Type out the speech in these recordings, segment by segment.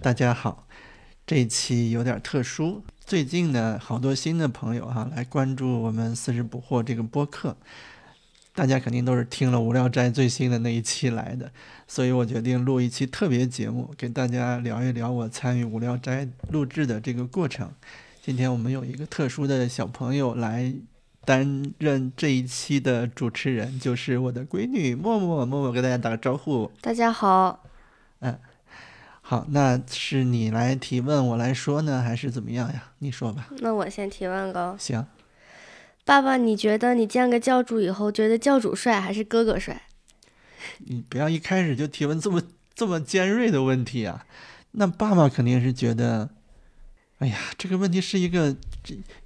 大家好，这一期有点特殊。最近呢，好多新的朋友哈来关注我们“四十不惑”这个播客，大家肯定都是听了《无聊斋》最新的那一期来的，所以我决定录一期特别节目，给大家聊一聊我参与《无聊斋》录制的这个过程。今天我们有一个特殊的小朋友来担任这一期的主持人，就是我的闺女默默。默默给大家打个招呼。大家好。嗯。好，那是你来提问，我来说呢，还是怎么样呀？你说吧。那我先提问个。行。爸爸，你觉得你见个教主以后，觉得教主帅还是哥哥帅？你不要一开始就提问这么这么尖锐的问题啊！那爸爸肯定是觉得，哎呀，这个问题是一个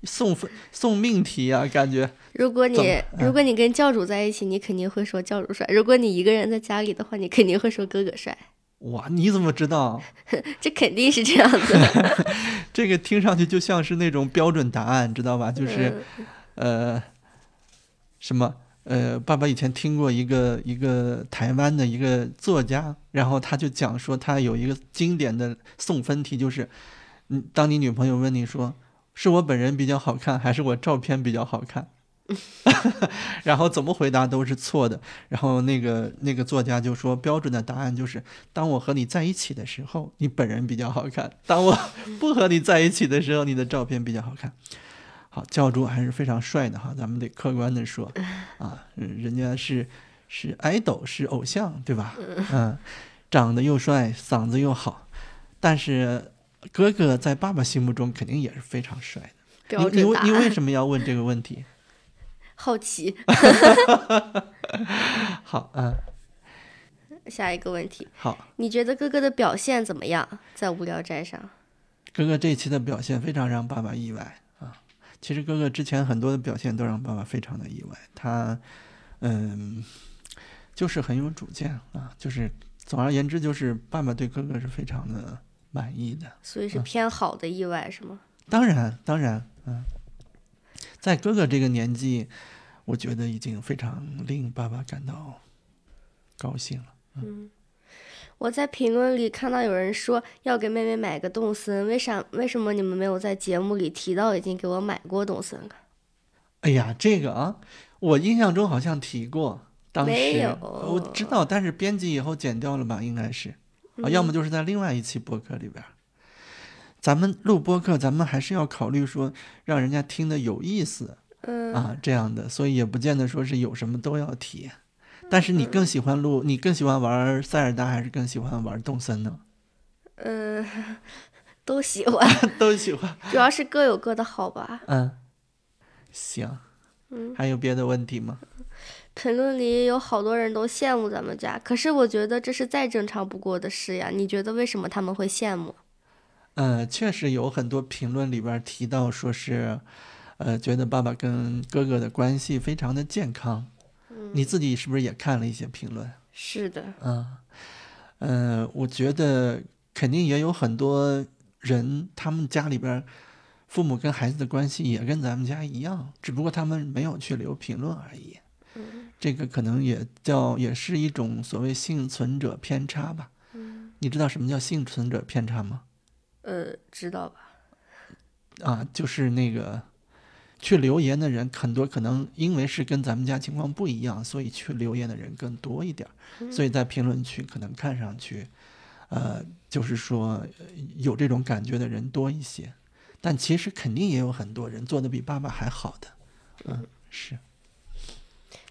送分送命题啊，感觉。如果你如果你跟教主在一起，你肯定会说教主帅；如果你一个人在家里的话，你肯定会说哥哥帅。哇，你怎么知道？这肯定是这样子。这个听上去就像是那种标准答案，知道吧？就是，呃，什么？呃，爸爸以前听过一个一个台湾的一个作家，然后他就讲说，他有一个经典的送分题，就是，嗯，当你女朋友问你说，是我本人比较好看，还是我照片比较好看？然后怎么回答都是错的。然后那个那个作家就说，标准的答案就是：当我和你在一起的时候，你本人比较好看；当我不和你在一起的时候，你的照片比较好看。好，教主还是非常帅的哈，咱们得客观的说啊，人家是是 idol，是偶像，对吧？嗯，长得又帅，嗓子又好。但是哥哥在爸爸心目中肯定也是非常帅的。你你你为什么要问这个问题？好奇，好啊。下一个问题，好，你觉得哥哥的表现怎么样？在无聊斋上，哥哥这一期的表现非常让爸爸意外啊。其实哥哥之前很多的表现都让爸爸非常的意外。他，嗯，就是很有主见啊。就是总而言之，就是爸爸对哥哥是非常的满意的。所以是偏好的意外是吗？当然，当然，嗯。在哥哥这个年纪，我觉得已经非常令爸爸感到高兴了。嗯，我在评论里看到有人说要给妹妹买个动森，为啥？为什么你们没有在节目里提到已经给我买过动森了？哎呀，这个啊，我印象中好像提过，当时我知道，但是编辑以后剪掉了吧？应该是啊，要么就是在另外一期博客里边。咱们录播客，咱们还是要考虑说让人家听得有意思，嗯啊这样的，所以也不见得说是有什么都要提。但是你更喜欢录，你更喜欢玩塞尔达，还是更喜欢玩动森呢？嗯，都喜欢，都喜欢，主要是各有各的好吧。嗯，行，嗯，还有别的问题吗？评论里有好多人都羡慕咱们家，可是我觉得这是再正常不过的事呀。你觉得为什么他们会羡慕？嗯，确实有很多评论里边提到，说是，呃，觉得爸爸跟哥哥的关系非常的健康。你自己是不是也看了一些评论？是的。嗯，呃，我觉得肯定也有很多人，他们家里边父母跟孩子的关系也跟咱们家一样，只不过他们没有去留评论而已。这个可能也叫也是一种所谓幸存者偏差吧。你知道什么叫幸存者偏差吗？呃，知道吧？啊，就是那个去留言的人很多，可能因为是跟咱们家情况不一样，所以去留言的人更多一点所以在评论区可能看上去，呃，就是说有这种感觉的人多一些，但其实肯定也有很多人做的比爸爸还好的。嗯，是。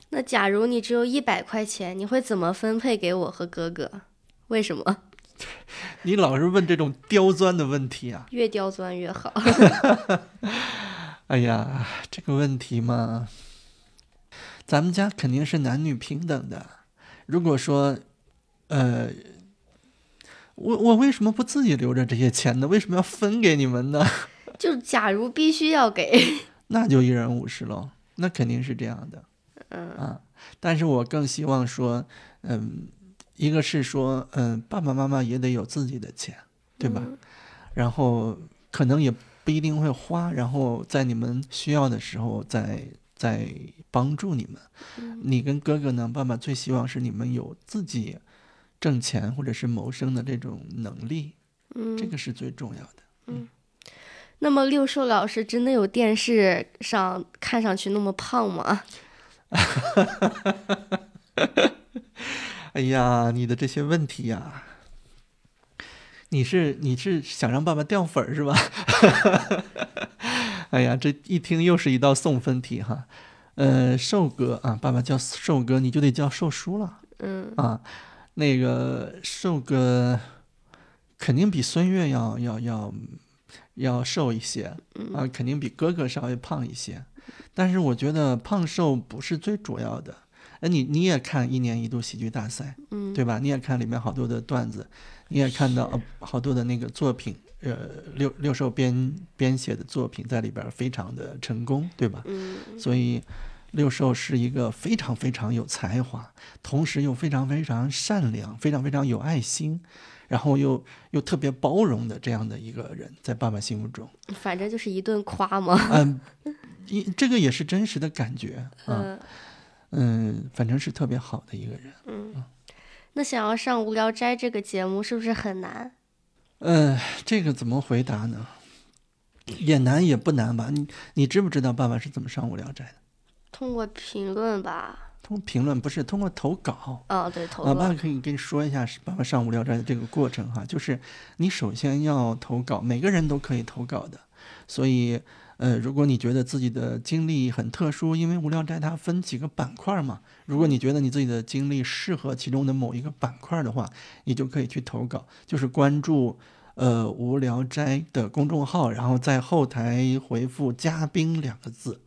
那假如你只有一百块钱，你会怎么分配给我和哥哥？为什么？你老是问这种刁钻的问题啊！越刁钻越好。哎呀，这个问题嘛，咱们家肯定是男女平等的。如果说，呃，我我为什么不自己留着这些钱呢？为什么要分给你们呢？就假如必须要给，那就一人五十喽。那肯定是这样的。嗯啊，但是我更希望说，嗯。一个是说，嗯，爸爸妈妈也得有自己的钱，对吧？然后可能也不一定会花，然后在你们需要的时候再再帮助你们。你跟哥哥呢，爸爸最希望是你们有自己挣钱或者是谋生的这种能力嗯，这个是最重要的。嗯那么六兽老师真的有电视上看上去那么胖吗？哎呀，你的这些问题呀，你是你是想让爸爸掉粉儿是吧？哎呀，这一听又是一道送分题哈。呃，瘦哥啊，爸爸叫瘦哥，你就得叫瘦叔了嗯啊。那个瘦哥肯定比孙悦要要要要瘦一些啊，肯定比哥哥稍微胖一些。但是我觉得胖瘦不是最主要的。哎，你你也看一年一度喜剧大赛，嗯，对吧？你也看里面好多的段子，你也看到呃好多的那个作品，呃，六六兽编编写的作品在里边非常的成功，对吧？嗯所以六兽是一个非常非常有才华，同时又非常非常善良、非常非常有爱心，然后又又特别包容的这样的一个人，在爸爸心目中，反正就是一顿夸嘛。嗯，一这个也是真实的感觉啊，嗯嗯，反正是特别好的一个人。嗯，那想要上《无聊斋》这个节目是不是很难？嗯，这个怎么回答呢？也难也不难吧？你你知不知道爸爸是怎么上无聊斋的？通过评论吧。通过评论不是通过投稿。哦，对，投啊，爸爸。可以跟你说一下是爸爸上无聊斋的这个过程哈，就是你首先要投稿，每个人都可以投稿的，所以呃，如果你觉得自己的经历很特殊，因为无聊斋它分几个板块嘛，如果你觉得你自己的经历适合其中的某一个板块的话，你就可以去投稿，就是关注呃无聊斋的公众号，然后在后台回复“嘉宾”两个字。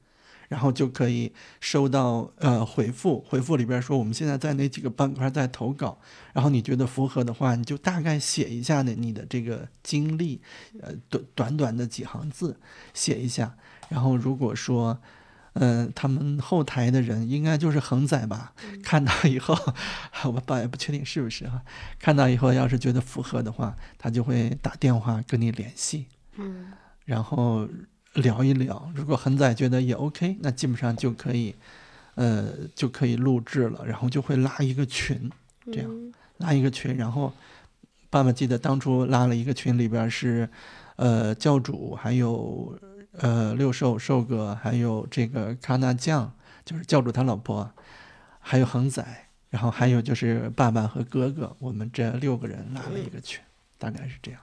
然后就可以收到呃回复，回复里边说我们现在在哪几个板块在投稿，然后你觉得符合的话，你就大概写一下呢你的这个经历，呃短短短的几行字写一下，然后如果说。呃，他们后台的人应该就是恒仔吧？看到以后，我爸也不确定是不是哈。看到以后，要是觉得符合的话，他就会打电话跟你联系。嗯然后聊一聊。如果恒仔觉得也 OK，那基本上就可以，呃，就可以录制了。然后就会拉一个群，这样嗯拉一个群。然后爸爸记得当初拉了一个群，里边是，呃，教主，还有呃六兽兽哥，还有这个卡纳酱，就是教主他老婆，还有恒仔，然后还有就是爸爸和哥哥，我们这六个人拉了一个群，大概是这样。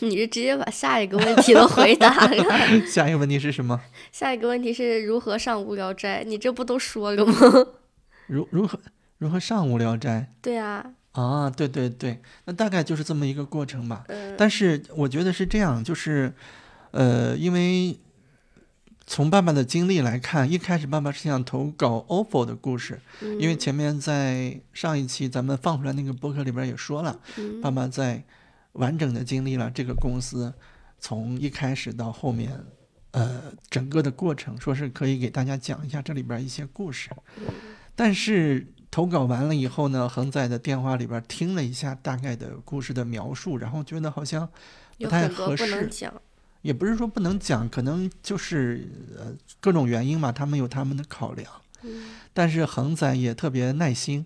你是直接把下一个问题都回答了。下一个问题是什么？下一个问题是如何上无聊斋？你这不都说了吗？如如何如何上无聊斋？对啊，啊，对对对，那大概就是这么一个过程吧。嗯但是我觉得是这样，就是，呃，因为从爸爸的经历来看，一开始爸爸是想投稿 OFO 的故事，因为嗯前面在上一期咱们放出来那个博客里边也说了，嗯爸爸在完整的经历了这个公司从一开始到后面，呃，整个的过程，说是可以给大家讲一下这里边一些故事。但是投稿完了以后呢，恒仔的电话里边听了一下大概的故事的描述，然后觉得好像不太合不能适，讲。也不是说不能讲，可能就是呃各种原因嘛，他们有他们的考量。嗯但是恒仔也特别耐心，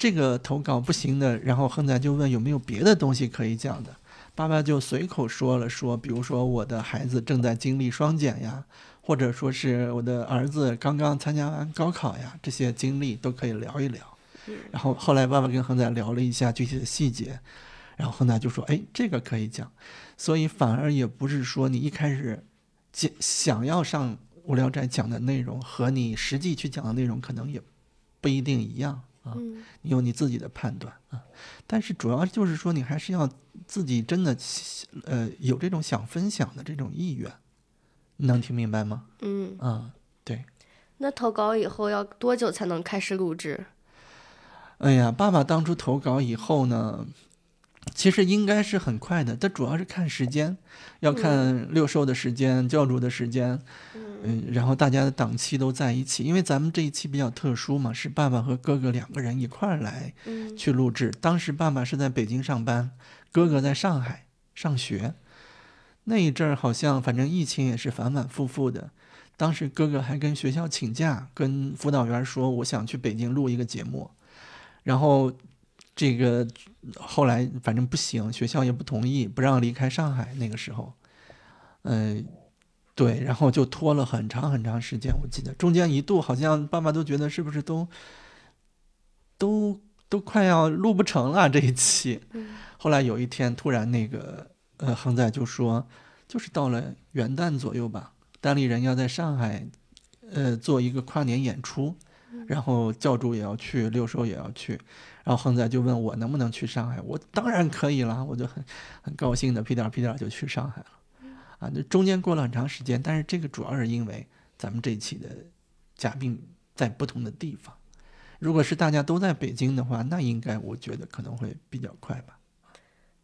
这个投稿不行的，然后恒仔就问有没有别的东西可以讲的，爸爸就随口说了说，比如说我的孩子正在经历双减呀，或者说是我的儿子刚刚参加完高考呀，这些经历都可以聊一聊。然后后来爸爸跟恒仔聊了一下具体的细节，然后恒仔就说：“哎，这个可以讲。”所以反而也不是说你一开始讲想要上无聊斋讲的内容和你实际去讲的内容可能也不一定一样啊，有你自己的判断啊。但是主要就是说你还是要自己真的呃有这种想分享的这种意愿，你能听明白吗？嗯，啊，对。那投稿以后要多久才能开始录制？哎呀，爸爸当初投稿以后呢，其实应该是很快的，但主要是看时间，要看六兽的时间、教主的时间，嗯，然后大家的档期都在一起，因为咱们这一期比较特殊嘛，是爸爸和哥哥两个人一块儿来嗯去录制。当时爸爸是在北京上班，哥哥在上海上学，那一阵儿好像反正疫情也是反反复复的。当时哥哥还跟学校请假，跟辅导员说我想去北京录一个节目，然后这个后来反正不行，学校也不同意，不让离开上海。那个时候，嗯，对，然后就拖了很长很长时间。我记得中间一度好像爸爸都觉得是不是都都都快要录不成了这一期。后来有一天突然那个呃恒仔就说，就是到了元旦左右吧，单立人要在上海呃做一个跨年演出。然后教主也要去，六叔也要去，然后恒仔就问我能不能去上海，我当然可以啦，我就很很高兴的屁颠屁颠就去上海了，啊，那中间过了很长时间，但是这个主要是因为咱们这期的嘉宾在不同的地方，如果是大家都在北京的话，那应该我觉得可能会比较快吧。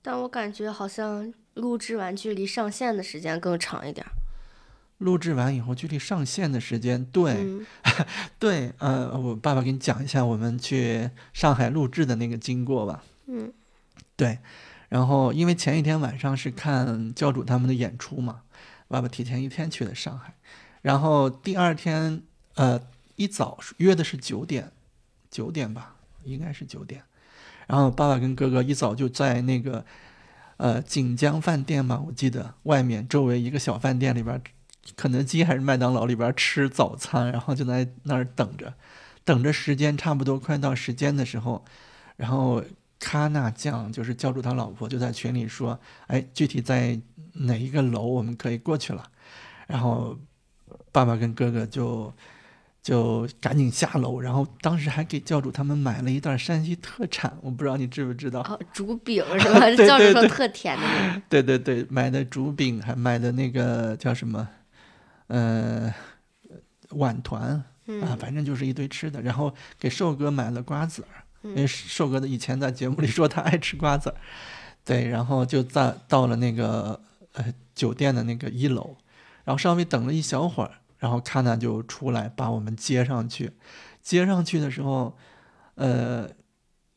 但我感觉好像录制完距离上线的时间更长一点。录制完以后，距离上线的时间，对，对，呃，我爸爸给你讲一下我们去上海录制的那个经过吧。嗯，对，然后因为前一天晚上是看教主他们的演出嘛，爸爸提前一天去的上海，然后第二天，呃，一早约的是九点，九点吧，应该是九点，然后爸爸跟哥哥一早就在那个，呃，锦江饭店嘛，我记得外面周围一个小饭店里边。肯德基还是麦当劳里边吃早餐，然后就在那儿等着，等着时间差不多快到时间的时候，然后卡纳酱就是教主他老婆就在群里说：“哎，具体在哪一个楼我们可以过去了。”然后爸爸跟哥哥就就赶紧下楼，然后当时还给教主他们买了一袋山西特产，我不知道你知不知道？哦，竹饼 是吧？教主说特甜的那个。对对对，买的竹饼，还买的那个叫什么？呃，碗团啊，反正就是一堆吃的。然后给寿哥买了瓜子儿，因为瘦哥的以前在节目里说他爱吃瓜子儿。对，然后就在到了那个呃酒店的那个一楼，然后稍微等了一小会儿，然后卡纳就出来把我们接上去。接上去的时候，呃，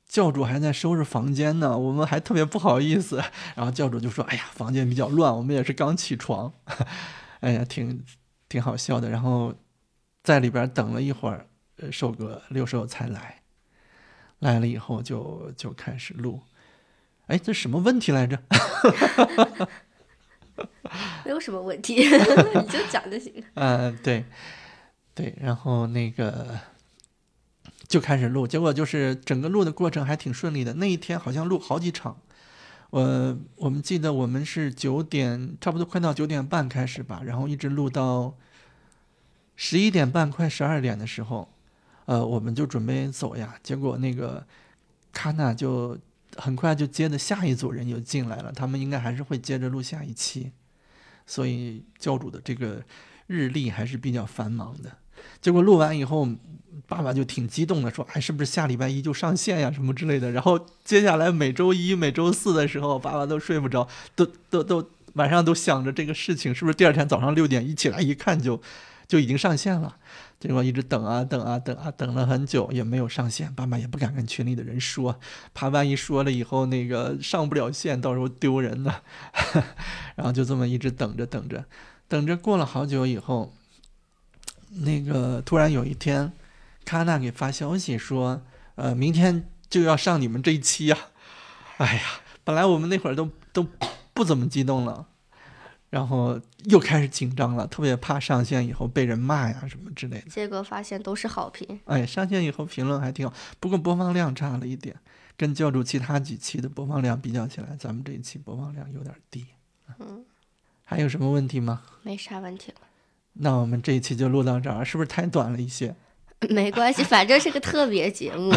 教主还在收拾房间呢，我们还特别不好意思。然后教主就说：“哎呀，房间比较乱，我们也是刚起床。”哎呀，挺。挺好笑的，然后在里边等了一会儿，呃，瘦哥六寿才来，来了以后就就开始录。哎，这什么问题来着？没有什么问题，你就讲就行。嗯，对，对，然后那个就开始录，结果就是整个录的过程还挺顺利的。那一天好像录好几场。我我们记得我们是九点，差不多快到九点半开始吧，然后一直录到十一点半，快十二点的时候，呃，我们就准备走呀。结果那个卡纳就很快就接着下一组人就进来了，他们应该还是会接着录下一期，所以教主的这个日历还是比较繁忙的。结果录完以后。爸爸就挺激动的，说：“哎，是不是下礼拜一就上线呀，什么之类的？”然后接下来每周一、每周四的时候，爸爸都睡不着，都都都晚上都想着这个事情，是不是第二天早上六点一起来一看就就已经上线了？结果一直等啊等啊等啊，等了很久也没有上线。爸爸也不敢跟群里的人说，怕万一说了以后那个上不了线，到时候丢人呢。然后就这么一直等着等着，等着过了好久以后，那个突然有一天。卡纳给发消息说：“呃，明天就要上你们这一期呀！”哎呀，本来我们那会儿都都不怎么激动了，然后又开始紧张了，特别怕上线以后被人骂呀什么之类的。结果发现都是好评。哎，上线以后评论还挺好，不过播放量差了一点，跟教主其他几期的播放量比较起来，咱们这一期播放量有点低。嗯，还有什么问题吗？没啥问题了。那我们这一期就录到这儿，是不是太短了一些？没关系，反正是个特别节目。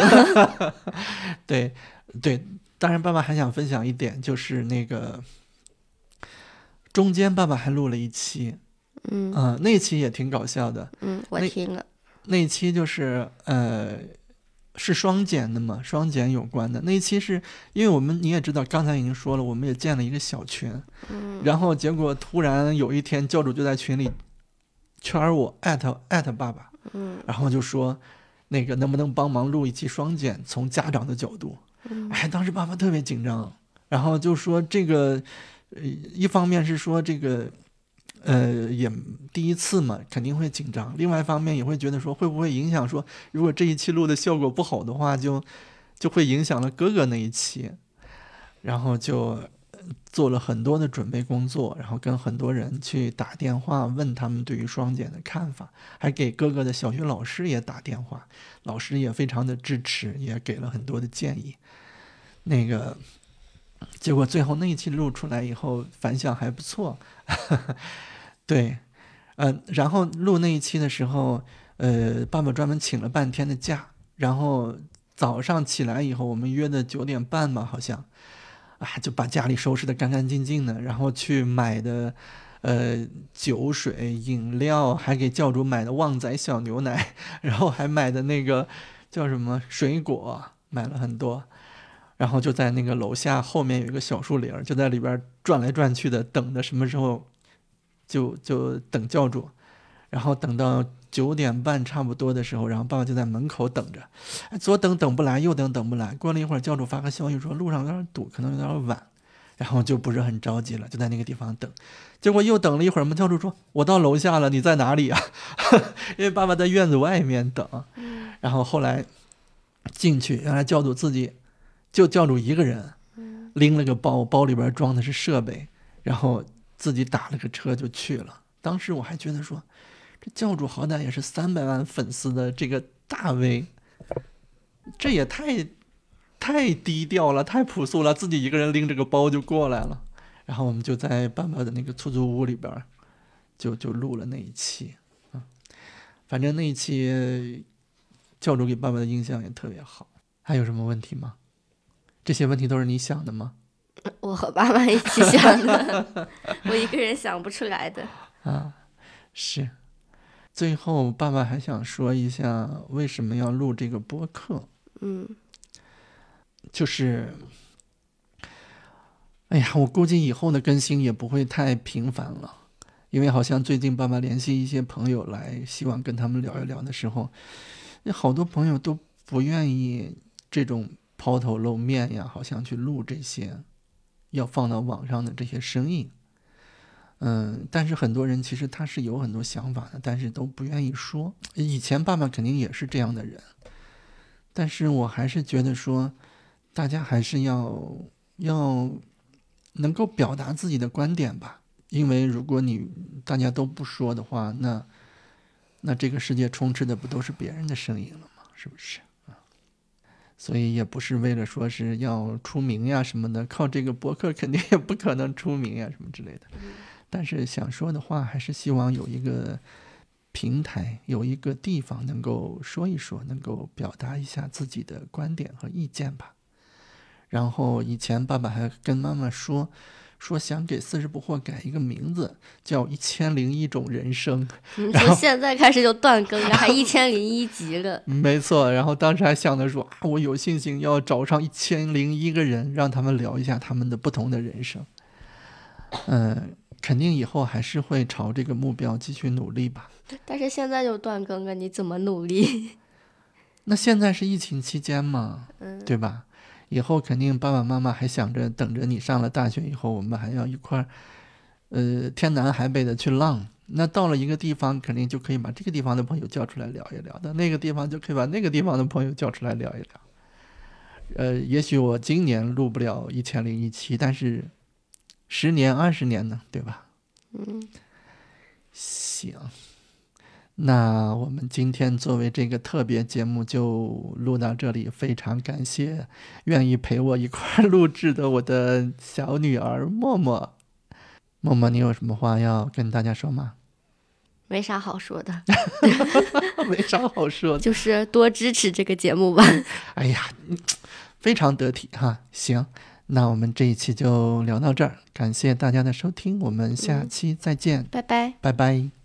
对，对，当然，爸爸还想分享一点，就是那个中间爸爸还录了一期，嗯，那期也挺搞笑的。嗯，我听了。那期就是呃，是双减的嘛，双减有关的。那一期是因为我们你也知道，刚才已经说了，我们也建了一个小群，嗯，然后结果突然有一天，教主就在群里圈我艾特艾特爸爸。嗯，然后就说，那个能不能帮忙录一期双减？从家长的角度，哎，当时爸爸特别紧张，然后就说这个，呃，一方面是说这个，呃，也第一次嘛，肯定会紧张；，另外一方面也会觉得说，会不会影响说，如果这一期录的效果不好的话，就，就会影响了哥哥那一期，然后就做了很多的准备工作，然后跟很多人去打电话问他们对于双减的看法，还给哥哥的小学老师也打电话，老师也非常的支持，也给了很多的建议。那个结果最后那一期录出来以后反响还不错，对，呃，然后录那一期的时候，呃，爸爸专门请了半天的假，然后早上起来以后，我们约的九点半吧，好像，啊，就把家里收拾的干干净净的，然后去买的，呃，酒水、饮料，还给教主买的旺仔小牛奶，然后还买的那个叫什么水果，买了很多。然后就在那个楼下后面有一个小树林，就在里边转来转去的，等着什么时候，就就等教主，然后等到九点半差不多的时候，然后爸爸就在门口等着，左等等不来，右等等不来。过了一会儿，教主发个消息说路上有点堵，可能有点晚，然后就不是很着急了，就在那个地方等。结果又等了一会儿，们教主说：“我到楼下了，你在哪里啊？” 因为爸爸在院子外面等。然后后来进去，原来教主自己。就教主一个人，拎了个包，包里边装的是设备，然后自己打了个车就去了。当时我还觉得说，这教主好歹也是三百万粉丝的这个大 V，这也太太低调了，太朴素了，自己一个人拎着个包就过来了。然后我们就在爸爸的那个出租屋里边，就就录了那一期，啊，反正那一期教主给爸爸的印象也特别好。还有什么问题吗？这些问题都是你想的吗？我和爸爸一起想的，我一个人想不出来的。啊，是。最后，爸爸还想说一下为什么要录这个播客。嗯，就是，哎呀，我估计以后的更新也不会太频繁了，因为好像最近爸爸联系一些朋友来，希望跟他们聊一聊的时候，有好多朋友都不愿意这种。抛头露面呀，好像去录这些，要放到网上的这些声音，嗯，但是很多人其实他是有很多想法的，但是都不愿意说。以前爸爸肯定也是这样的人，但是我还是觉得说，大家还是要要能够表达自己的观点吧，因为如果你大家都不说的话，那那这个世界充斥的不都是别人的声音了吗？是不是？所以也不是为了说是要出名呀什么的，靠这个博客肯定也不可能出名呀什么之类的。但是想说的话，还是希望有一个平台，有一个地方能够说一说，能够表达一下自己的观点和意见吧。然后以前爸爸还跟妈妈说。说想给四十不惑改一个名字，叫《一千零一种人生 》。从现在开始就断更了，还一千零一集了。没错，然后当时还想着说啊，我有信心要找上一千零一个人，让他们聊一下他们的不同的人生。嗯，肯定以后还是会朝这个目标继续努力吧。但是现在就断更了，你怎么努力？那现在是疫情期间嘛，嗯，对吧？以后肯定爸爸妈妈还想着等着你上了大学以后，我们还要一块儿，呃，天南海北的去浪。那到了一个地方，肯定就可以把这个地方的朋友叫出来聊一聊；到那个地方，就可以把那个地方的朋友叫出来聊一聊。呃，也许我今年录不了一千零一期，但是十年、二十年呢，对吧？嗯，行。那我们今天作为这个特别节目就录到这里，非常感谢愿意陪我一块录制的我的小女儿默默。默默，你有什么话要跟大家说吗？没啥好说的 没啥好说的，就是多支持这个节目吧。哎呀，非常得体哈。行，那我们这一期就聊到这儿，感谢大家的收听，我们下期再见，拜拜，拜拜。